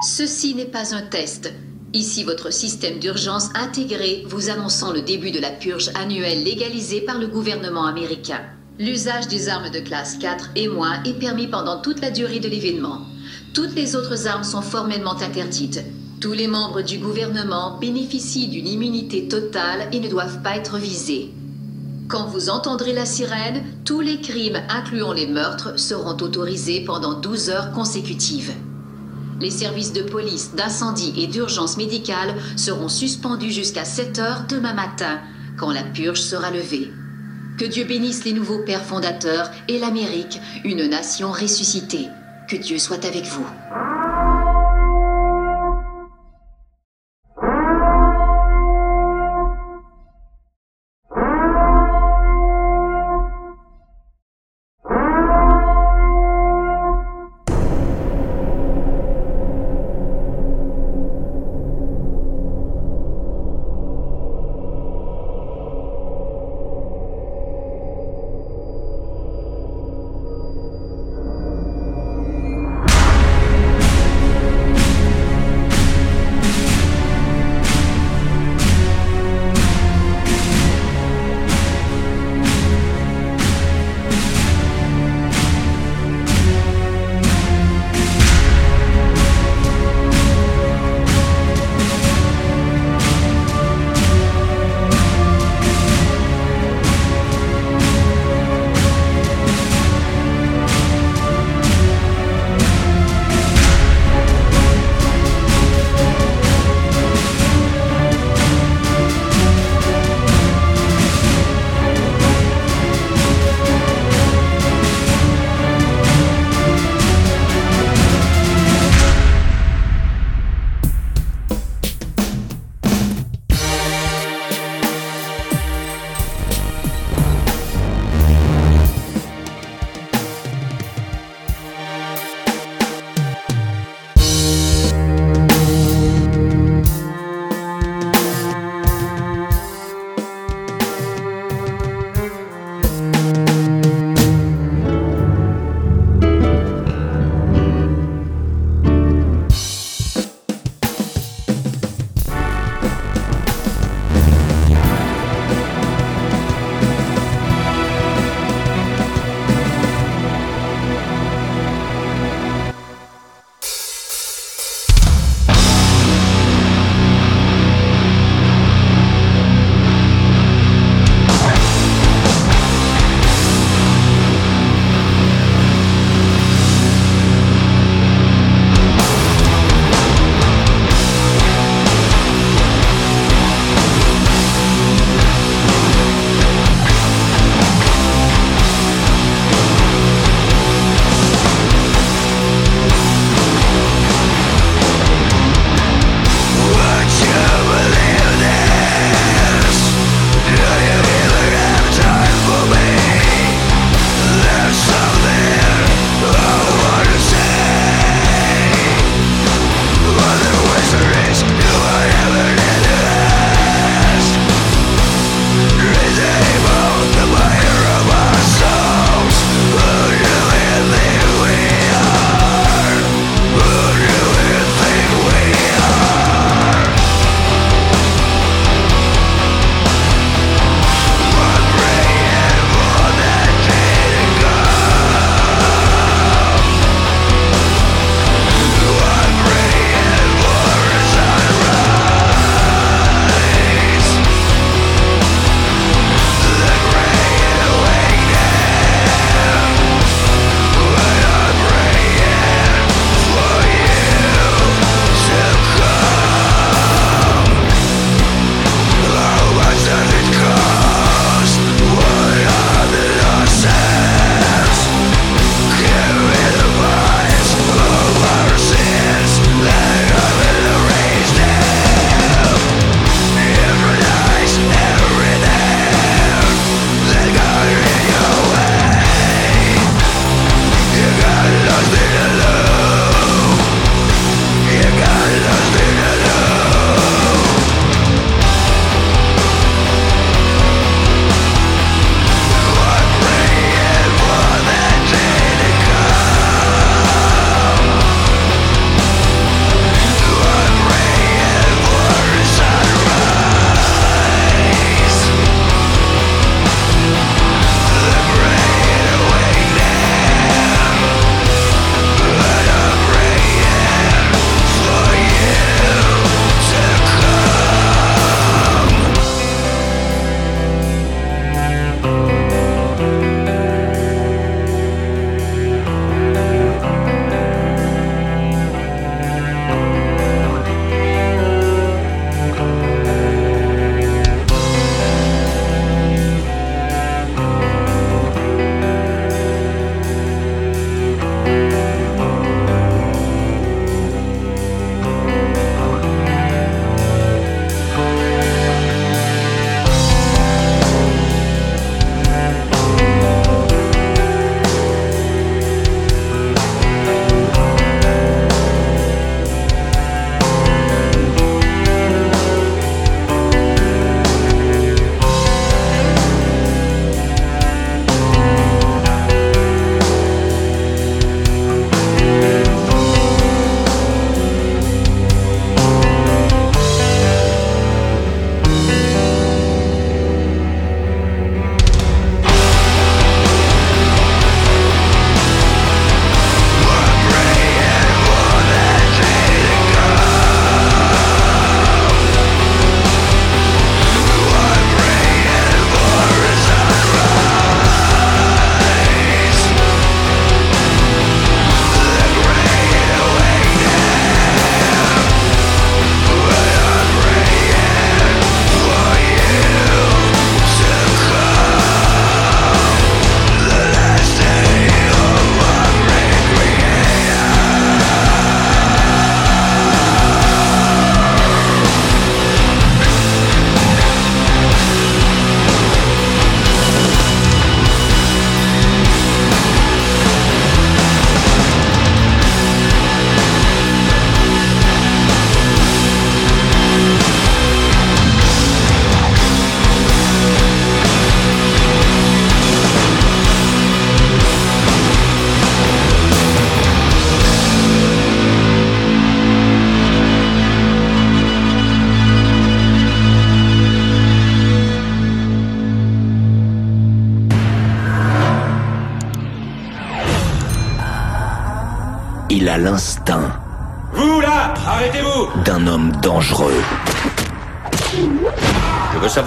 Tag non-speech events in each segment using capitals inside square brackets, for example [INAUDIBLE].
Ceci n'est pas un test. Ici votre système d'urgence intégré vous annonçant le début de la purge annuelle légalisée par le gouvernement américain. L'usage des armes de classe 4 et moins est permis pendant toute la durée de l'événement. Toutes les autres armes sont formellement interdites. Tous les membres du gouvernement bénéficient d'une immunité totale et ne doivent pas être visés. Quand vous entendrez la sirène, tous les crimes, incluant les meurtres, seront autorisés pendant 12 heures consécutives. Les services de police, d'incendie et d'urgence médicale seront suspendus jusqu'à 7 heures demain matin, quand la purge sera levée. Que Dieu bénisse les nouveaux pères fondateurs et l'Amérique, une nation ressuscitée. Que Dieu soit avec vous.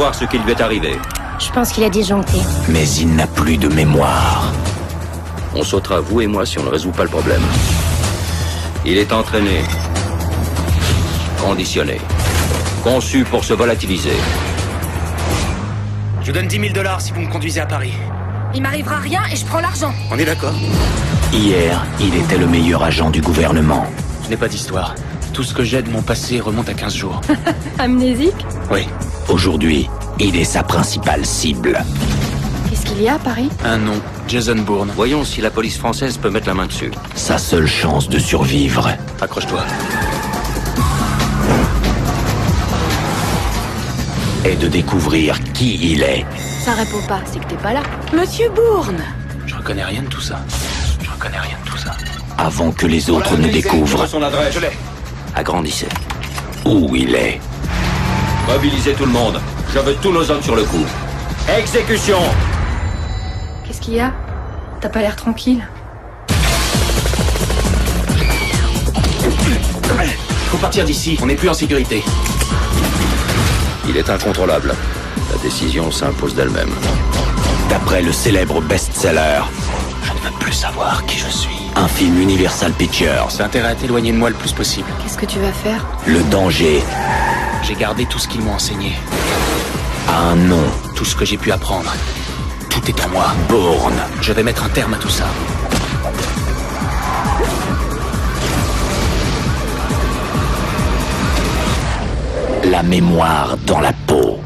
Savoir ce qui lui est arrivé. Je pense qu'il a disjoncté. Mais il n'a plus de mémoire. On sautera, vous et moi, si on ne résout pas le problème. Il est entraîné, conditionné, conçu pour se volatiliser. Je vous donne 10 000 dollars si vous me conduisez à Paris. Il m'arrivera rien et je prends l'argent. On est d'accord? Hier, il était le meilleur agent du gouvernement. Je n'ai pas d'histoire. Tout ce que j'ai de mon passé remonte à 15 jours. [LAUGHS] Amnésique? Oui, Aujourd'hui, il est sa principale cible. Qu'est-ce qu'il y a à Paris un nom, Jason Bourne. Voyons si la police française peut mettre la main dessus. Sa seule chance de survivre Accroche-toi. est de découvrir qui il est. Ça répond pas, c'est que t'es pas là. Monsieur Bourne Je reconnais rien de tout ça. Je reconnais rien de tout ça. avant que les autres ne découvrent son adresse. Je l'ai. Agrandissez. où il est. Mobilisez tout le monde. Je veux tous nos hommes sur le coup. Exécution Qu'est-ce qu'il y a? T'as pas l'air tranquille? Faut partir d'ici, on n'est plus en sécurité. Il est incontrôlable. La décision s'impose d'elle-même. D'après le célèbre best-seller, Je ne veux plus savoir qui je suis. un film Universal Pictures, C'est intérêt à t'éloigner de moi le plus possible. Qu'est-ce que tu vas faire? Le danger J'ai gardé tout ce qu'ils m'ont enseigné. un nom. Tout ce que j'ai pu apprendre. Tout est en moi. Bourne. Je vais mettre un terme à tout ça. La mémoire dans la peau.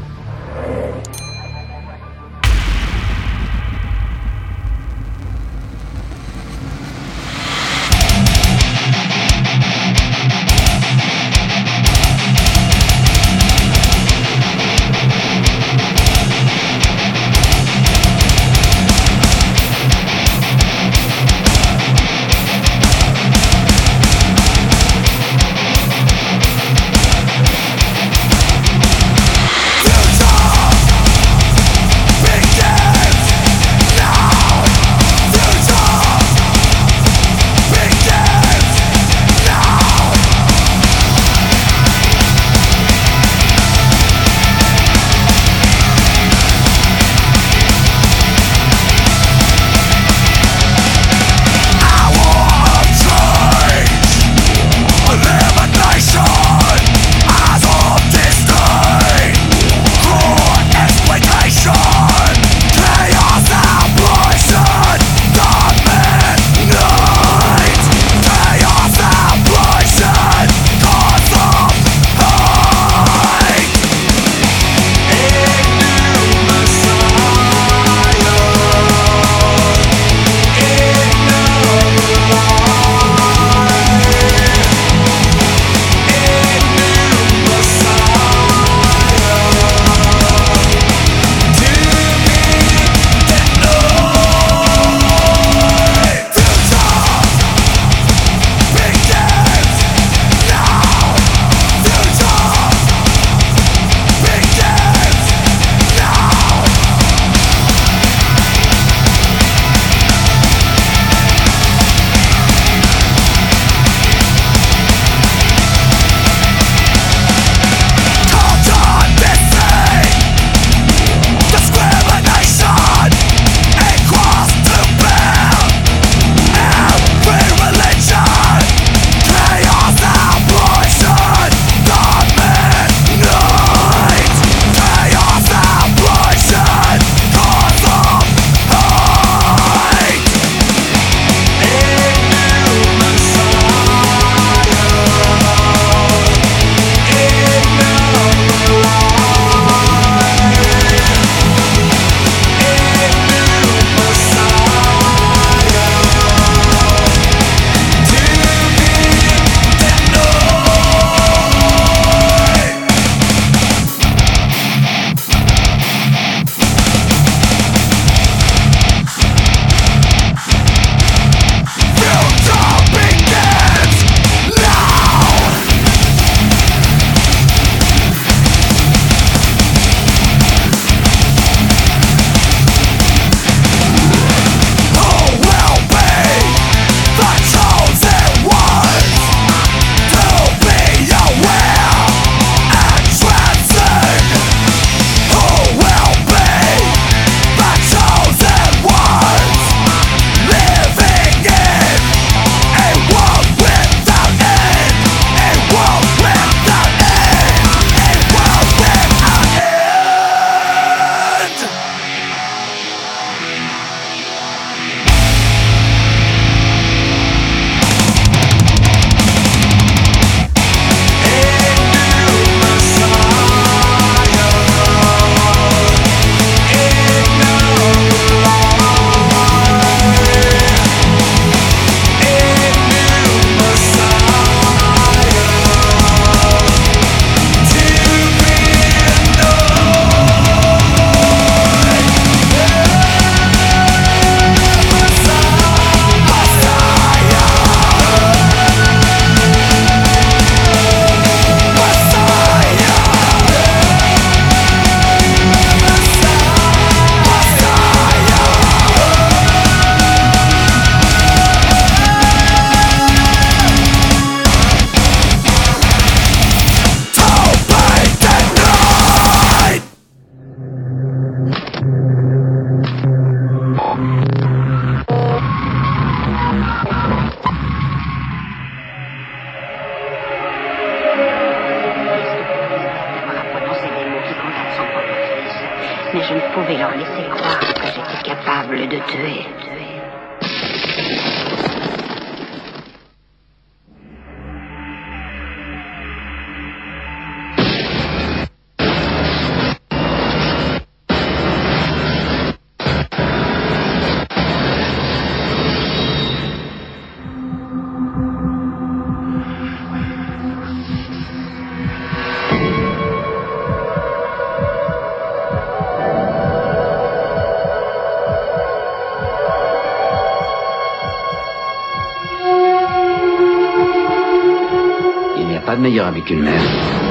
N'y a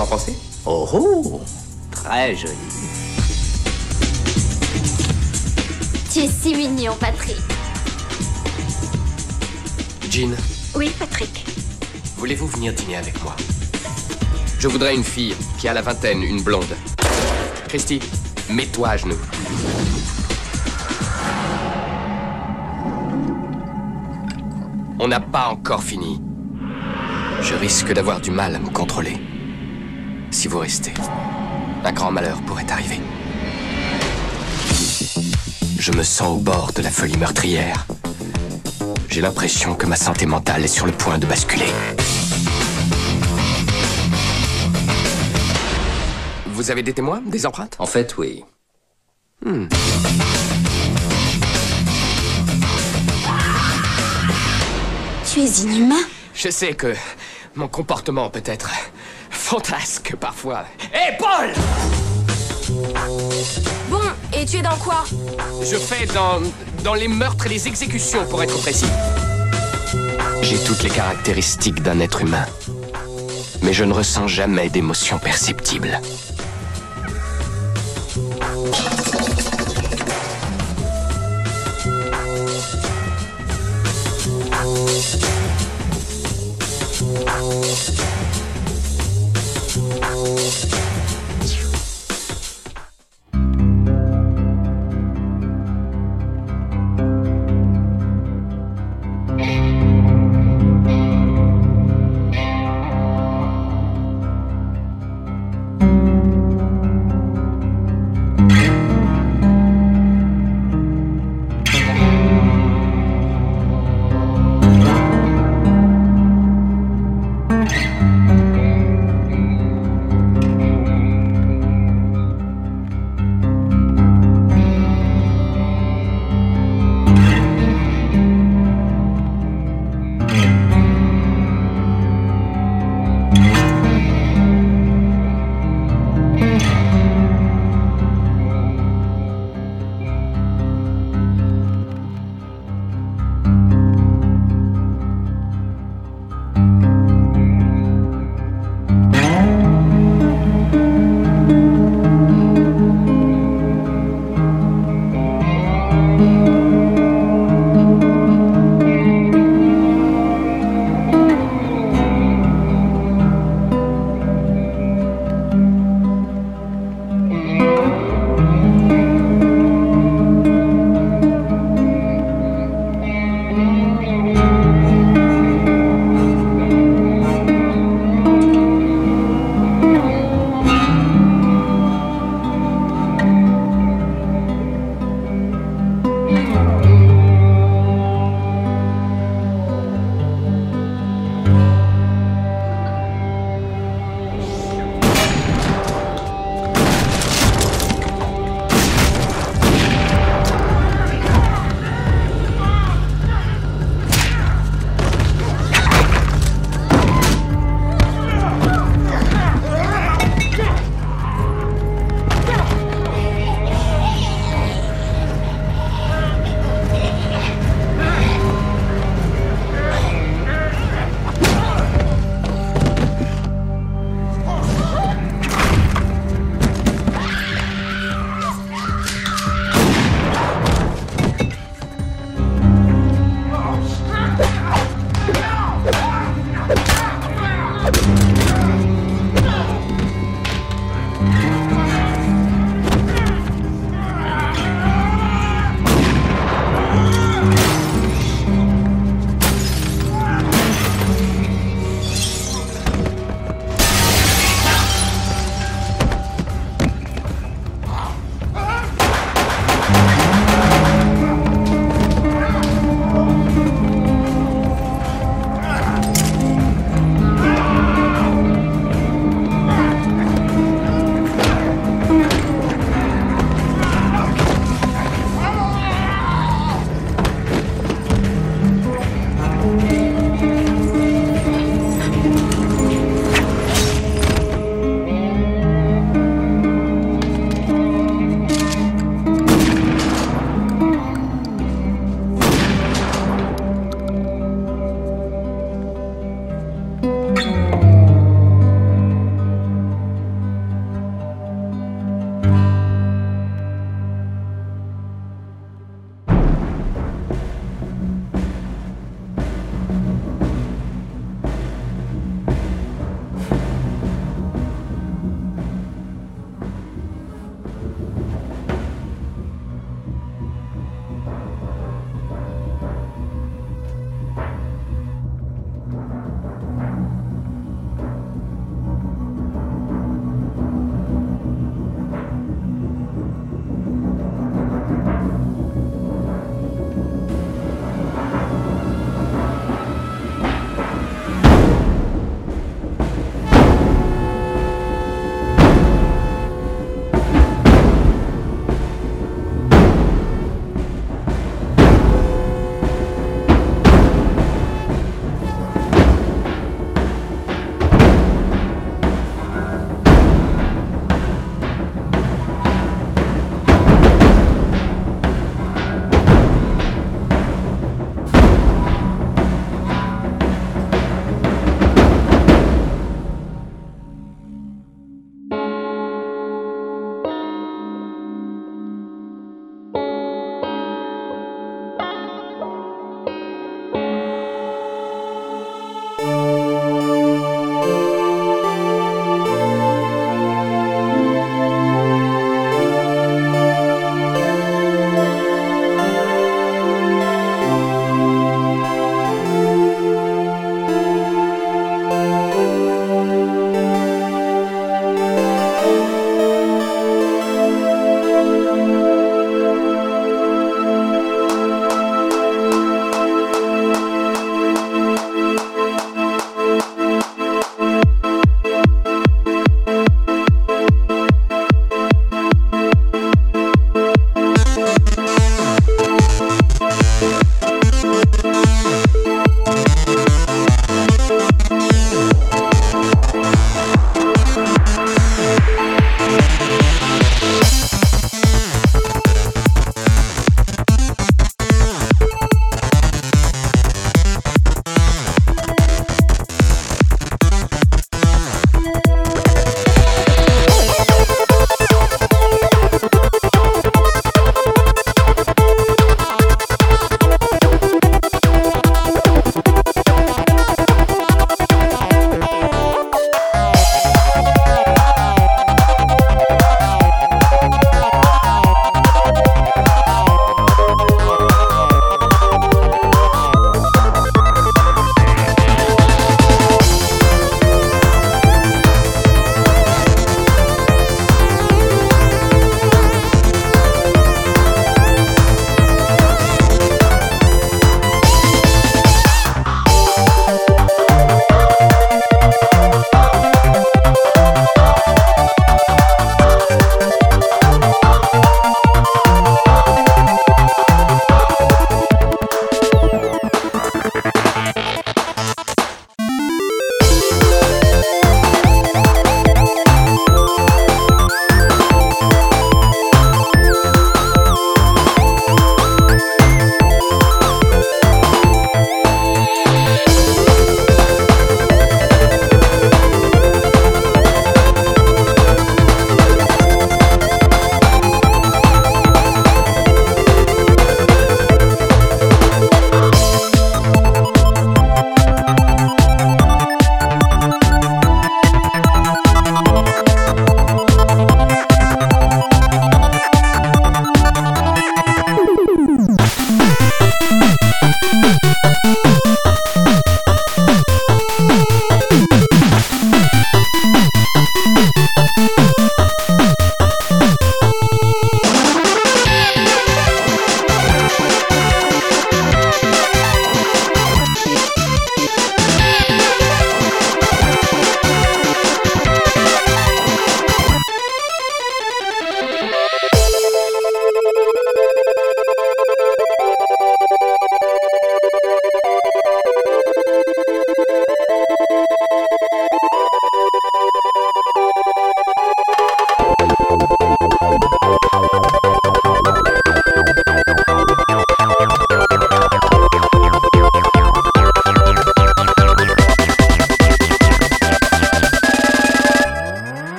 en pensez? Oh, oh Très joli. Tu es si mignon, Patrick. Jean, Oui, Patrick. voulez-vous venir dîner avec moi? Je voudrais une fille qui a la vingtaine, une blonde. Christy, mets-toi à genoux. On n'a pas encore fini. Je risque d'avoir du mal à me contrôler. Si vous restez, un grand malheur pourrait arriver. Je me sens au bord de la folie meurtrière. J'ai l'impression que ma santé mentale est sur le point de basculer. Vous avez des témoins Des empreintes? En fait, oui. Tu es inhumain? Je sais que mon comportement peut être fantasque parfois. Hé, Paul Bon, et tu es dans quoi? Je fais dans, dans les meurtres et les exécutions, pour être précis. J'ai toutes les caractéristiques d'un être humain. Mais je ne ressens jamais d'émotion perceptible.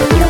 you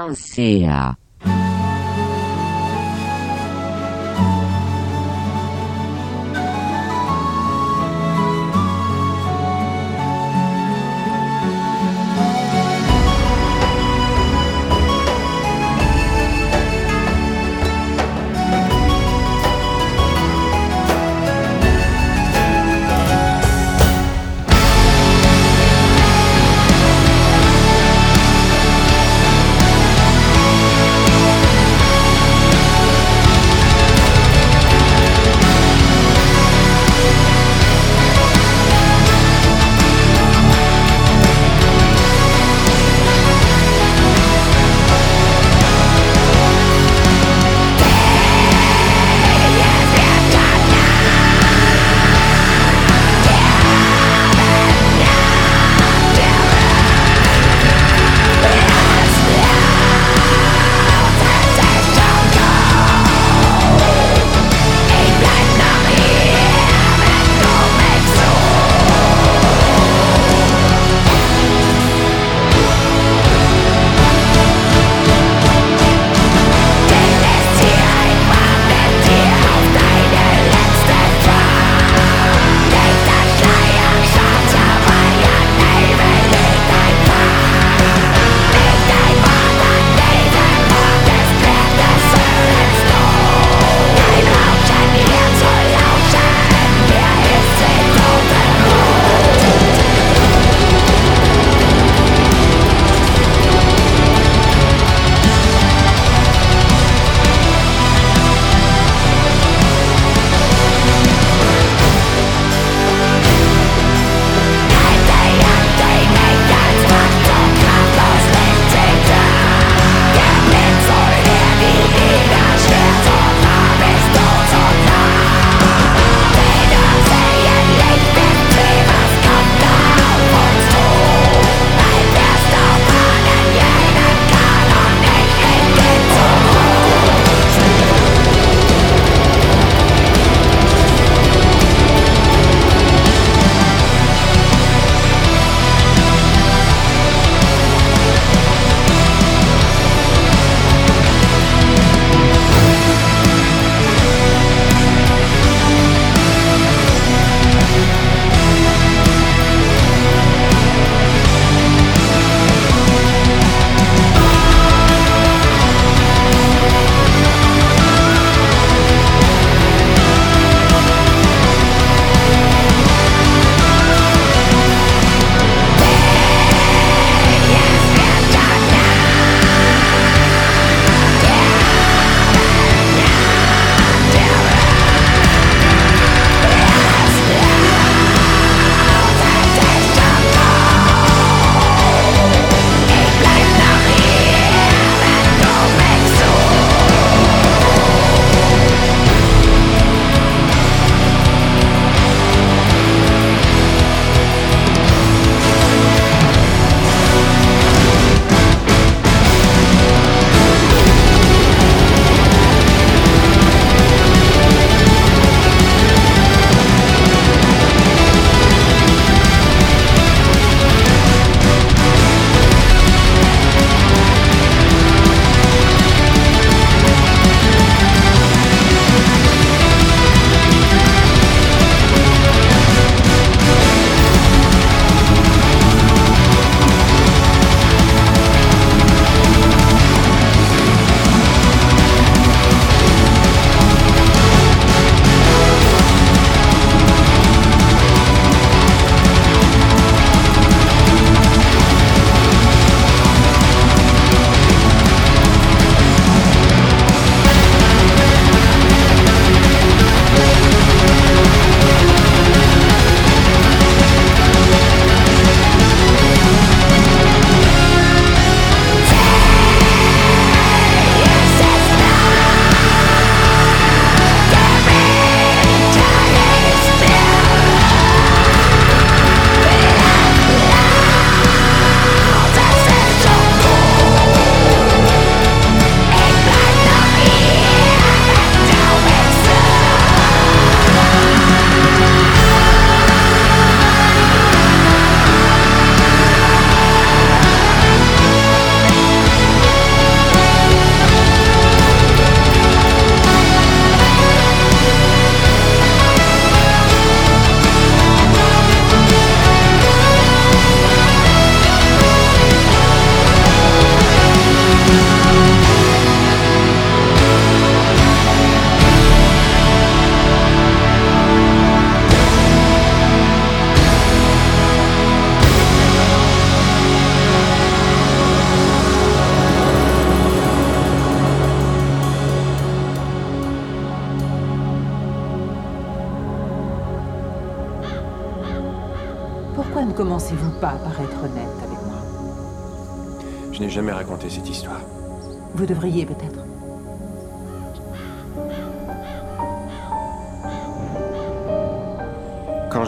Melancia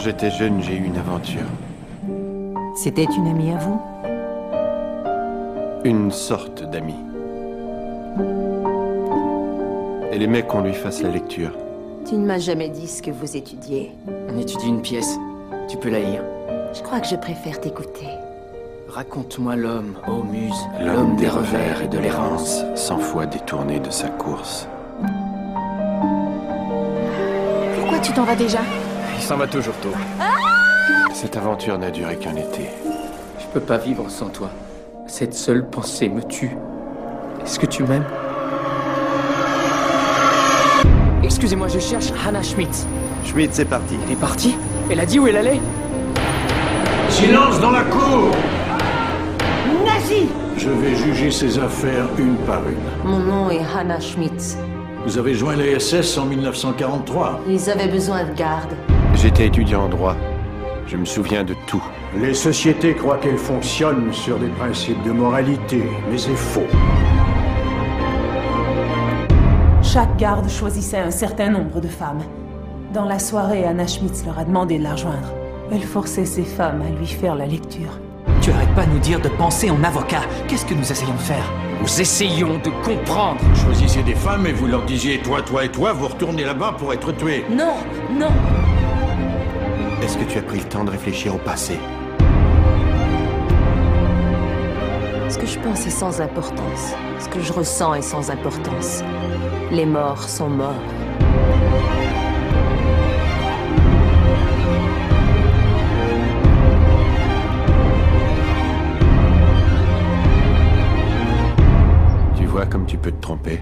j'étais jeune, j'ai eu une aventure. C'était une amie à vous? Une sorte d'amie. Elle aimait qu'on lui fasse la lecture. Tu ne m'as jamais dit ce que vous étudiez. On étudie une pièce. Tu peux la lire. Je crois que je préfère t'écouter. Raconte-moi l'homme, ô muse. L'homme des revers et de l'errance, cent fois détourné de sa course. Pourquoi tu t'en vas déjà? Il s'en va toujours tôt. Cette aventure n'a duré qu'un été. Je peux pas vivre sans toi. Cette seule pensée me tue. Est-ce que tu m'aimes? Excusez-moi, je cherche Hannah Schmidt. Schmidt, c'est parti. Elle est partie? Elle a dit où elle allait? Silence dans la cour Nazi Je vais juger ces affaires une par une. Mon nom est Hannah Schmidt. Vous avez joint les SS en 1943. Ils avaient besoin de garde. J'étais étudiant en droit. Je me souviens de tout. Les sociétés croient qu'elles fonctionnent sur des principes de moralité, mais c'est faux. Chaque garde choisissait un certain nombre de femmes. Dans la soirée, Anna Schmitz leur a demandé de la rejoindre. Elle forçait ces femmes à lui faire la lecture. Tu arrêtes pas de nous dire de penser en avocat. Qu'est-ce que nous essayons de faire? Nous essayons de comprendre. Vous choisissez des femmes et vous leur disiez toi, toi et toi, vous retournez là-bas pour être tués. Non, non. Est-ce que tu as pris le temps de réfléchir au passé Ce que je pense est sans importance. Ce que je ressens est sans importance. Les morts sont morts. Tu vois comme tu peux te tromper.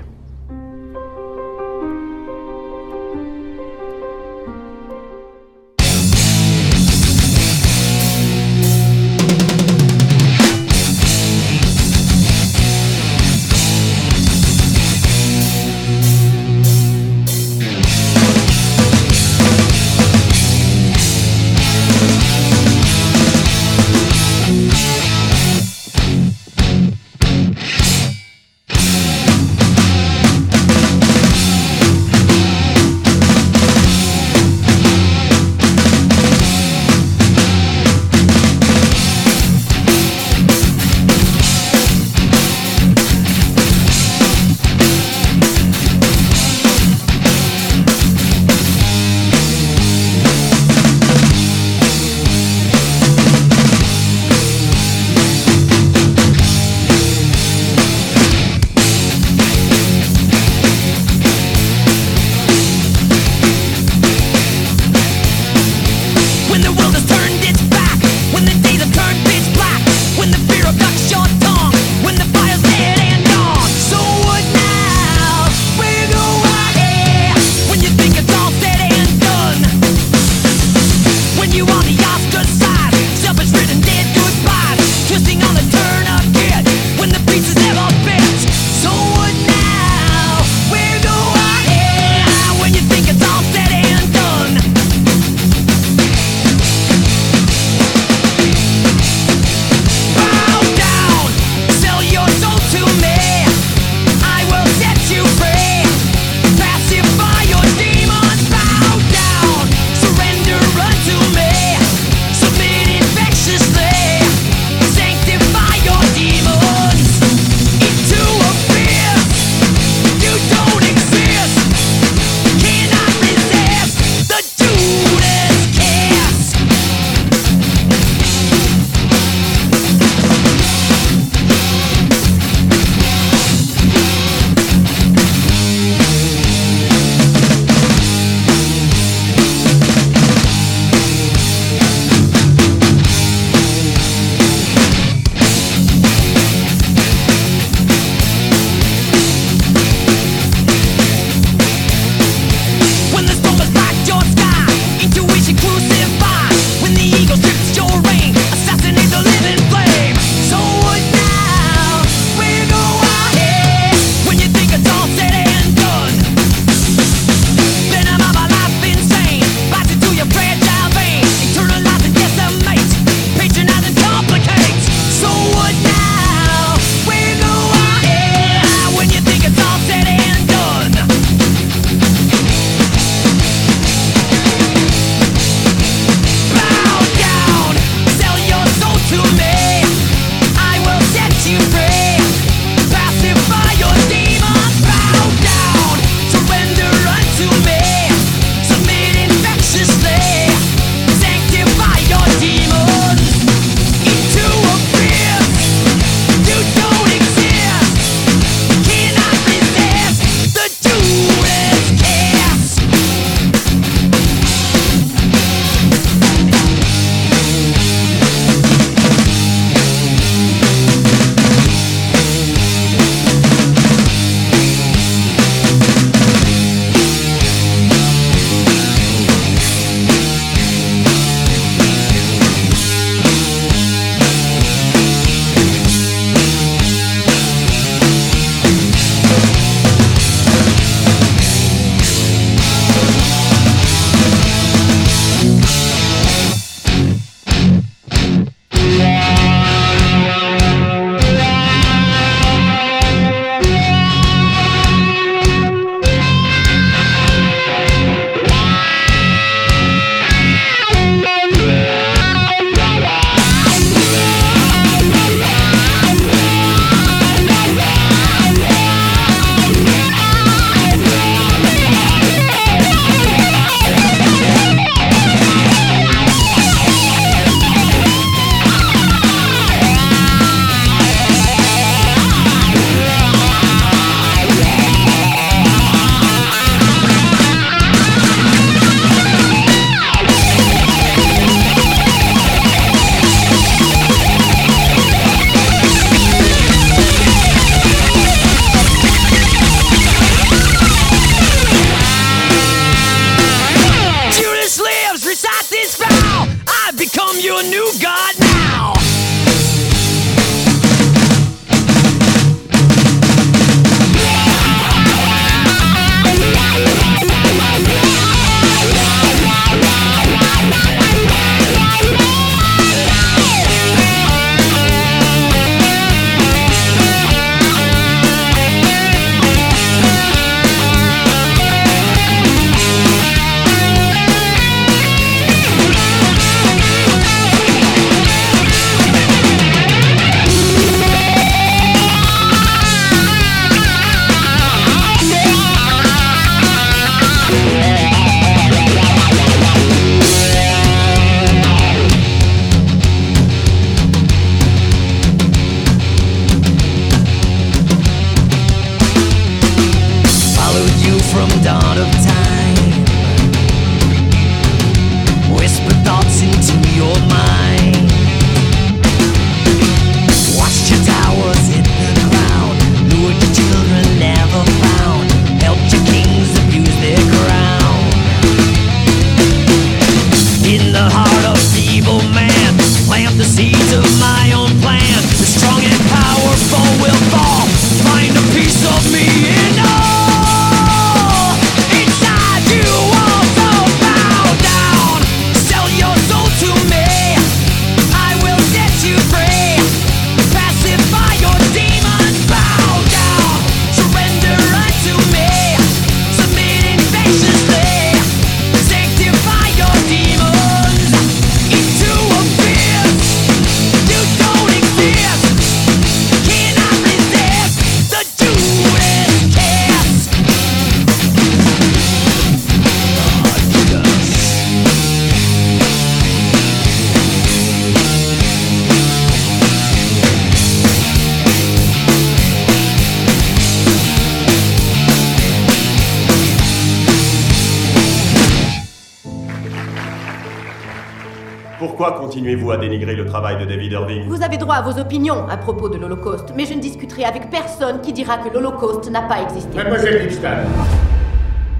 Dénigrer le travail de David Irving Vous avez droit à vos opinions à propos de l'Holocauste, mais je ne discuterai avec personne qui dira que l'Holocauste n'a pas existé. Mademoiselle Lipstadt,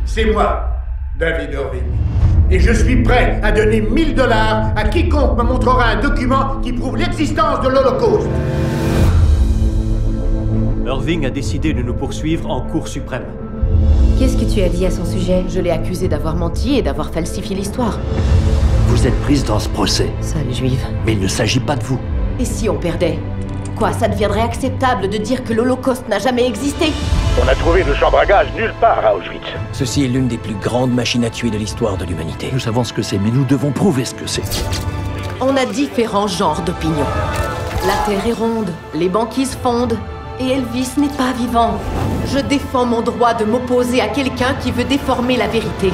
c'est moi, David Irving. Et je suis prêt à donner 1000 dollars à quiconque me montrera un document qui prouve l'existence de l'Holocauste. Irving a décidé de nous poursuivre en Cour suprême. Qu'est-ce que tu as dit à son sujet? Je l'ai accusé d'avoir menti et d'avoir falsifié l'histoire. Vous êtes prise dans ce procès. Sale juive. Mais il ne s'agit pas de vous. Et si on perdait? Quoi, ça deviendrait acceptable de dire que l'Holocauste n'a jamais existé? On a trouvé de chambre à gaz nulle part à Auschwitz. Ceci est l'une des plus grandes machines à tuer de l'histoire de l'humanité. Nous savons ce que c'est, mais nous devons prouver ce que c'est. On a différents genres d'opinions. La Terre est ronde, les banquises fondent, et Elvis n'est pas vivant. Je défends mon droit de m'opposer à quelqu'un qui veut déformer la vérité.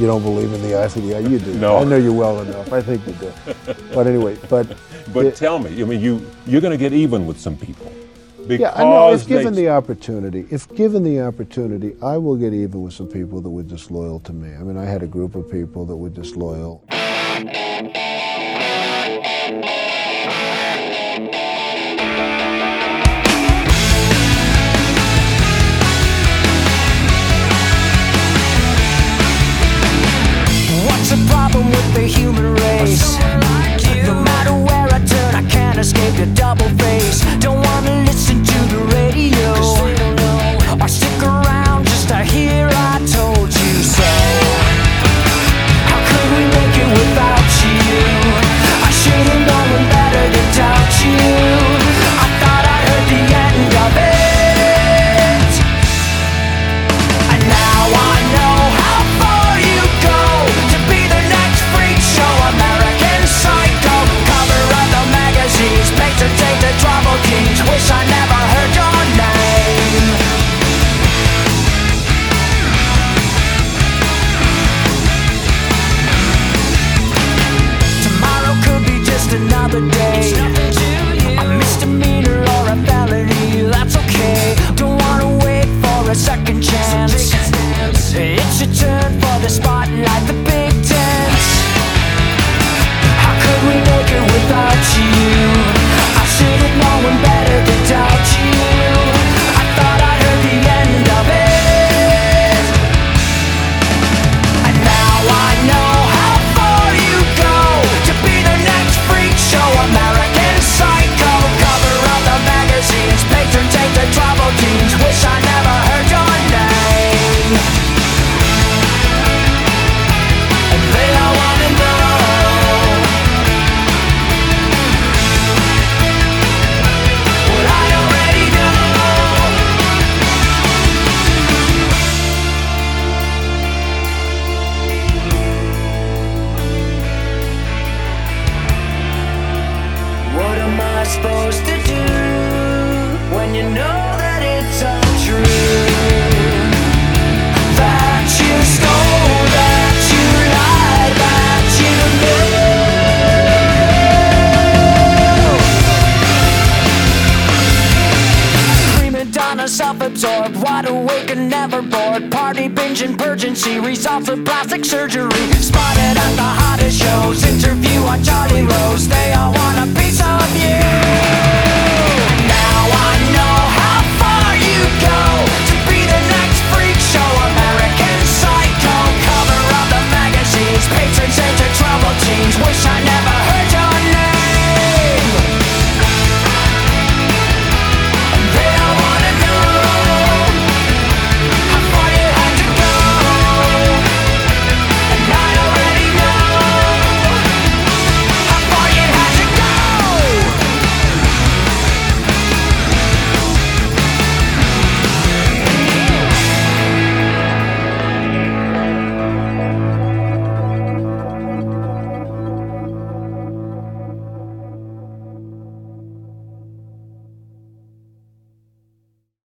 you don't believe in the ICDI. You do. no. I know you well enough. I think you do. [LAUGHS] But anyway, but but it, tell me, I mean, you you're going to get even with some people. Because yeah, I know. If given the opportunity, if given the opportunity, I will get even with some people that were disloyal to me. I mean, I had a group of people that were disloyal. human race. Like no matter where I turn, I can't escape your double face. Don't wanna listen to the radio, I stick around just to hear.